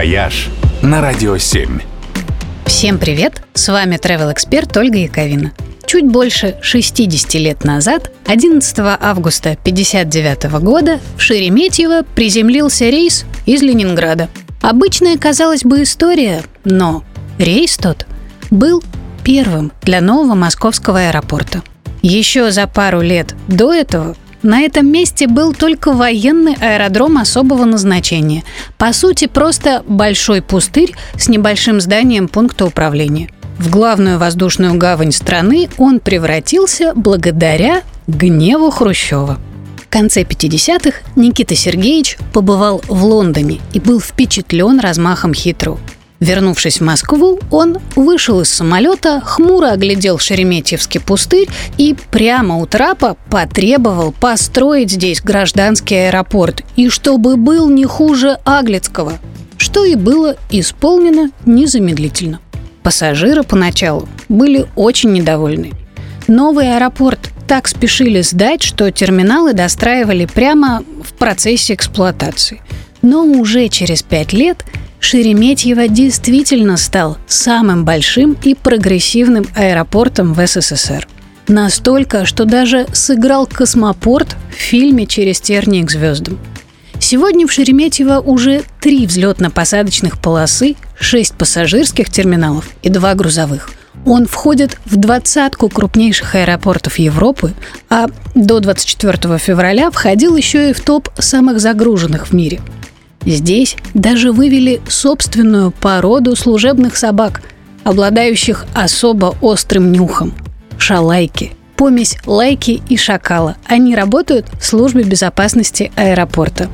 «Вояж» на Радио 7. Всем привет! С вами travel эксперт Ольга Яковина. Чуть больше 60 лет назад, 11 августа 1959 года, в Шереметьево приземлился рейс из Ленинграда. Обычная, казалось бы, история, но рейс тот был первым для нового московского аэропорта. Еще за пару лет до этого на этом месте был только военный аэродром особого назначения. По сути, просто большой пустырь с небольшим зданием пункта управления. В главную воздушную гавань страны он превратился благодаря гневу Хрущева. В конце 50-х Никита Сергеевич побывал в Лондоне и был впечатлен размахом хитру. Вернувшись в Москву, он вышел из самолета, хмуро оглядел Шереметьевский пустырь и прямо у трапа потребовал построить здесь гражданский аэропорт и чтобы был не хуже Аглицкого, что и было исполнено незамедлительно. Пассажиры поначалу были очень недовольны. Новый аэропорт так спешили сдать, что терминалы достраивали прямо в процессе эксплуатации. Но уже через пять лет – Шереметьево действительно стал самым большим и прогрессивным аэропортом в СССР. Настолько, что даже сыграл космопорт в фильме «Через тернии к звездам». Сегодня в Шереметьево уже три взлетно-посадочных полосы, шесть пассажирских терминалов и два грузовых. Он входит в двадцатку крупнейших аэропортов Европы, а до 24 февраля входил еще и в топ самых загруженных в мире – Здесь даже вывели собственную породу служебных собак, обладающих особо острым нюхом – шалайки. Помесь лайки и шакала. Они работают в службе безопасности аэропорта.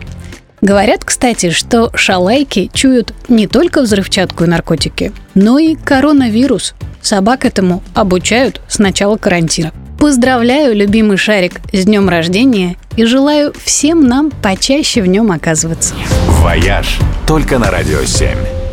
Говорят, кстати, что шалайки чуют не только взрывчатку и наркотики, но и коронавирус. Собак этому обучают с начала карантина. Поздравляю, любимый шарик, с днем рождения и желаю всем нам почаще в нем оказываться. «Вояж» только на Радио 7.